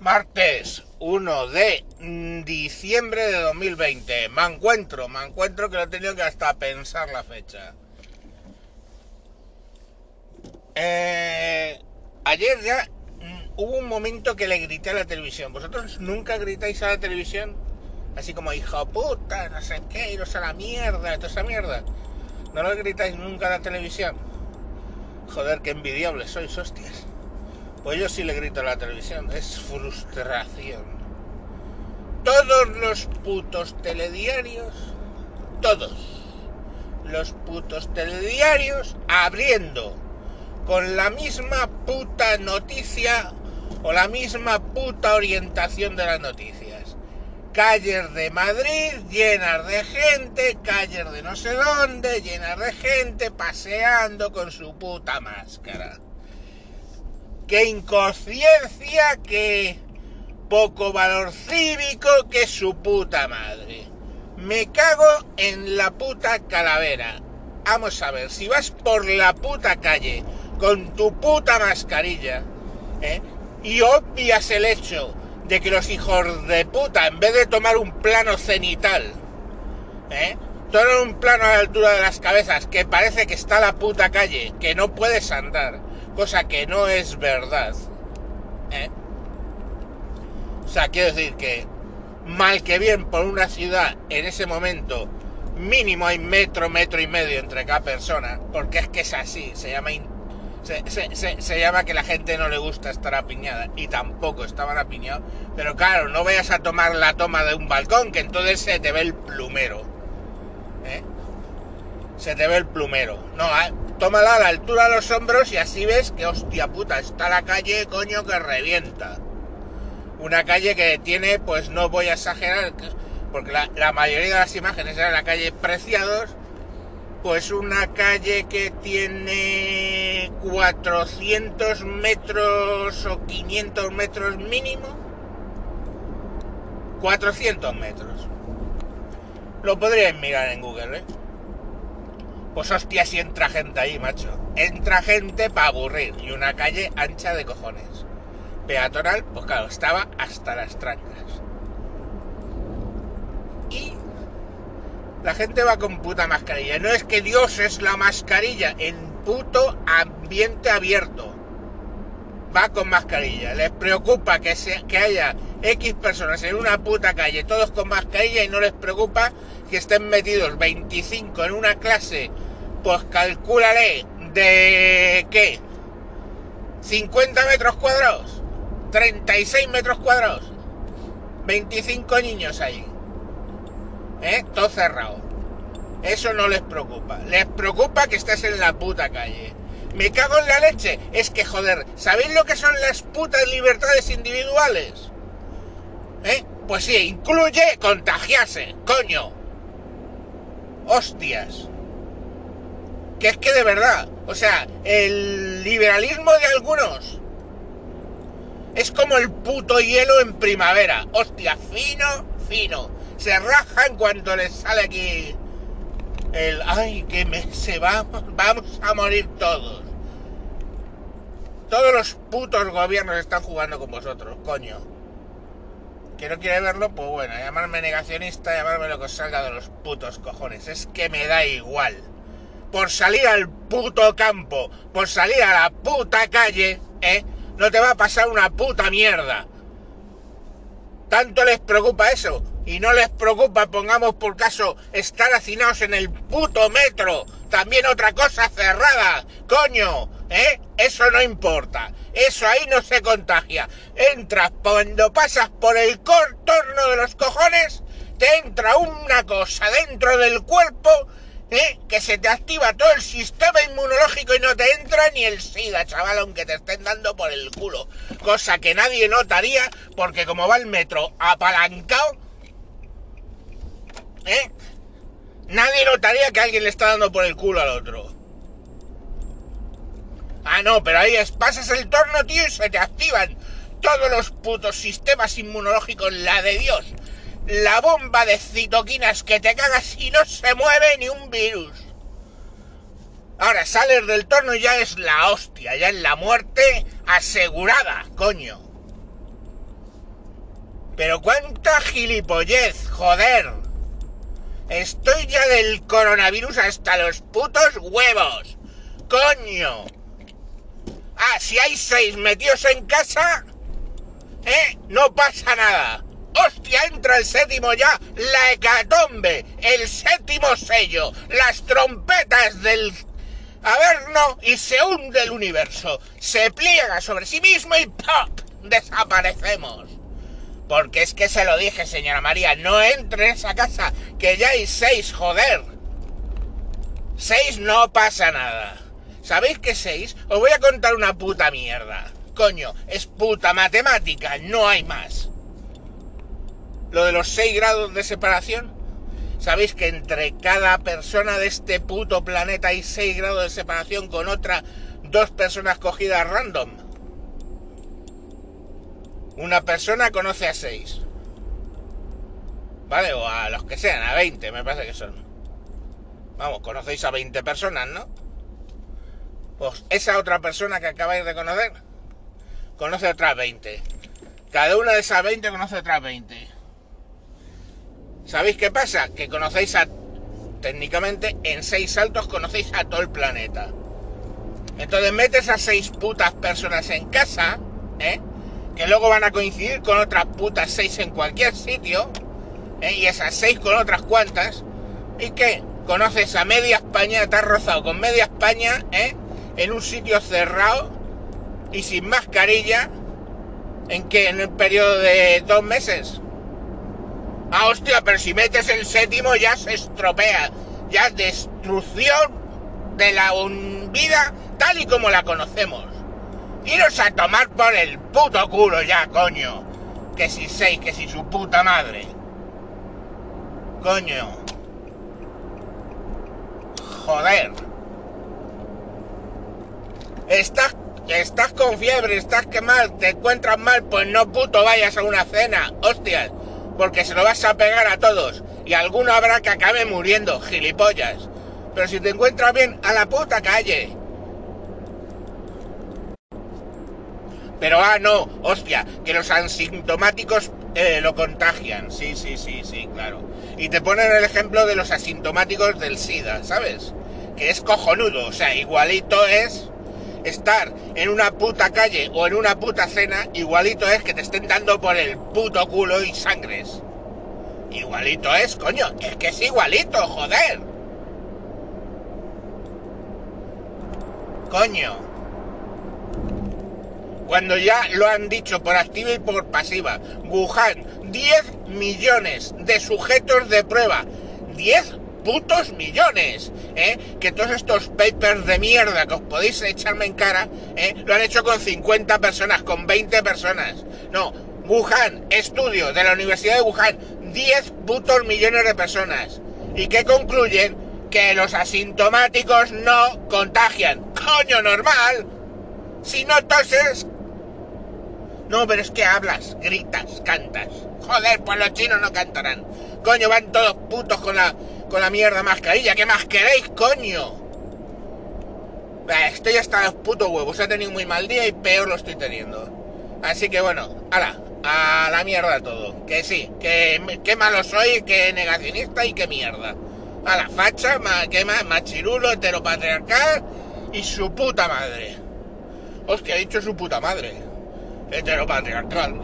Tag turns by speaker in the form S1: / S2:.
S1: Martes 1 de diciembre de 2020. Me encuentro, me encuentro que lo he tenido que hasta pensar la fecha. Eh, ayer ya mm, hubo un momento que le grité a la televisión. ¿Vosotros nunca gritáis a la televisión? Así como, hijo puta, no sé qué, iros a la mierda, toda esa mierda. ¿No lo gritáis nunca a la televisión? Joder, qué envidiables sois, hostias. Pues yo sí le grito a la televisión, es frustración. Todos los putos telediarios, todos los putos telediarios abriendo con la misma puta noticia o la misma puta orientación de las noticias. Calles de Madrid llenas de gente, calles de no sé dónde llenas de gente paseando con su puta máscara qué inconsciencia, qué poco valor cívico, que su puta madre. Me cago en la puta calavera. Vamos a ver, si vas por la puta calle con tu puta mascarilla ¿eh? y obvias el hecho de que los hijos de puta, en vez de tomar un plano cenital, ¿eh? toman un plano a la altura de las cabezas, que parece que está la puta calle, que no puedes andar, cosa que no es verdad. ¿eh? O sea, quiero decir que mal que bien por una ciudad en ese momento mínimo hay metro, metro y medio entre cada persona, porque es que es así, se llama se, llama que la gente no le gusta estar apiñada y tampoco estaban apiñados, pero claro, no vayas a tomar la toma de un balcón que entonces se te ve el plumero. ¿eh? Se te ve el plumero. No, ¿eh? Tómala a la altura de los hombros y así ves que hostia puta, está la calle, coño, que revienta. Una calle que tiene, pues no voy a exagerar, porque la, mayoría de las imágenes eran la calle Preciados, pues una calle que tiene 400 metros o 500 metros mínimo. 400 metros. Lo podríais mirar en Google, ¿eh? Pues hostia, si entra gente ahí, macho. Entra gente para aburrir. Y una calle ancha de cojones. Peatonal, pues claro, estaba hasta las trancas. Y la gente va con puta mascarilla. No es que Dios es la mascarilla en puto ambiente abierto. Va con mascarilla. Les preocupa que, se, que haya X personas en una puta calle, todos con mascarilla y no les preocupa que estén metidos 25 en una clase, pues calcúlale de qué? 50 metros cuadrados, 36 metros cuadrados, 25 niños ahí, ¿eh? Todo cerrado. Eso no les preocupa. Les preocupa que estés en la puta calle. Me cago en la leche. Es que, joder, ¿sabéis lo que son las putas libertades individuales? ¿Eh? Pues sí, incluye contagiarse, coño. Hostias. Que es que de verdad, o sea, el liberalismo de algunos es como el puto hielo en primavera. Hostia, fino, fino. Se raja en cuanto les sale aquí el... ¡Ay, que me, se va! Vamos a morir todos. Todos los putos gobiernos están jugando con vosotros, coño que no quiere verlo, pues bueno, llamarme negacionista, llamarme lo que os salga de los putos cojones. Es que me da igual. Por salir al puto campo, por salir a la puta calle, ¿eh? No te va a pasar una puta mierda. ¿Tanto les preocupa eso? Y no les preocupa, pongamos por caso, estar hacinados en el puto metro. También otra cosa cerrada. Coño, ¿eh? Eso no importa. Eso ahí no se contagia. Entras cuando pasas por el contorno de los cojones, te entra una cosa dentro del cuerpo ¿eh? que se te activa todo el sistema inmunológico y no te entra ni el SIDA, chaval, aunque te estén dando por el culo. Cosa que nadie notaría porque como va el metro apalancado, ¿eh? Nadie notaría que alguien le está dando por el culo al otro. Ah, no, pero ahí es, pasas el torno, tío, y se te activan todos los putos sistemas inmunológicos, la de Dios. La bomba de citoquinas que te cagas y no se mueve ni un virus. Ahora sales del torno y ya es la hostia, ya es la muerte asegurada, coño. Pero cuánta gilipollez, joder. Estoy ya del coronavirus hasta los putos huevos. Coño. Ah, si hay seis metidos en casa, ¿eh? No pasa nada. ¡Hostia! Entra el séptimo ya, la hecatombe, el séptimo sello, las trompetas del Averno y se hunde el universo, se pliega sobre sí mismo y ¡pop! desaparecemos. Porque es que se lo dije, señora María, no entre en esa casa, que ya hay seis, joder. Seis no pasa nada. ¿Sabéis qué seis? Os voy a contar una puta mierda. Coño, es puta matemática, no hay más. Lo de los seis grados de separación. ¿Sabéis que entre cada persona de este puto planeta hay seis grados de separación con otras dos personas cogidas random? Una persona conoce a seis. ¿Vale? O a los que sean, a 20 me parece que son. Vamos, conocéis a 20 personas, ¿no? Pues esa otra persona que acabáis de conocer conoce otras 20. Cada una de esas 20 conoce otras 20. ¿Sabéis qué pasa? Que conocéis a... Técnicamente, en seis saltos conocéis a todo el planeta. Entonces metes a seis putas personas en casa, ¿eh? que luego van a coincidir con otras putas seis en cualquier sitio, ¿eh? y esas seis con otras cuantas, y que conoces a media España, te has rozado con media España, ¿eh? En un sitio cerrado y sin mascarilla, ¿en qué? ¿En el periodo de dos meses? Ah, hostia, pero si metes el séptimo ya se estropea, ya destrucción de la vida tal y como la conocemos. Iros a tomar por el puto culo ya, coño. Que si seis, que si su puta madre. Coño. Joder. Estás, estás con fiebre, estás que mal, te encuentras mal, pues no puto vayas a una cena, hostias. Porque se lo vas a pegar a todos. Y alguno habrá que acabe muriendo, gilipollas. Pero si te encuentras bien, a la puta calle. Pero, ah, no, hostia, que los asintomáticos eh, lo contagian. Sí, sí, sí, sí, claro. Y te ponen el ejemplo de los asintomáticos del SIDA, ¿sabes? Que es cojonudo, o sea, igualito es estar en una puta calle o en una puta cena, igualito es que te estén dando por el puto culo y sangres. Igualito es, coño, es que es igualito, joder. Coño cuando ya lo han dicho por activa y por pasiva. Wuhan, 10 millones de sujetos de prueba. 10 putos millones, ¿eh? Que todos estos papers de mierda que os podéis echarme en cara, ¿eh? Lo han hecho con 50 personas, con 20 personas. No, Wuhan, estudio de la Universidad de Wuhan, 10 putos millones de personas. ¿Y qué concluyen? Que los asintomáticos no contagian. Coño, normal. Si no toses, no, pero es que hablas, gritas, cantas. Joder, pues los chinos no cantarán. Coño, van todos putos con la, con la mierda mascarilla. ¿Qué más queréis, coño? Estoy hasta los putos huevos. He tenido muy mal día y peor lo estoy teniendo. Así que bueno, ala, a la mierda todo. Que sí, que, qué malo soy, que negacionista y qué mierda. A la facha, que más, machirulo, heteropatriarcal y su puta madre. Hostia, ha dicho su puta madre heteropatriarcal.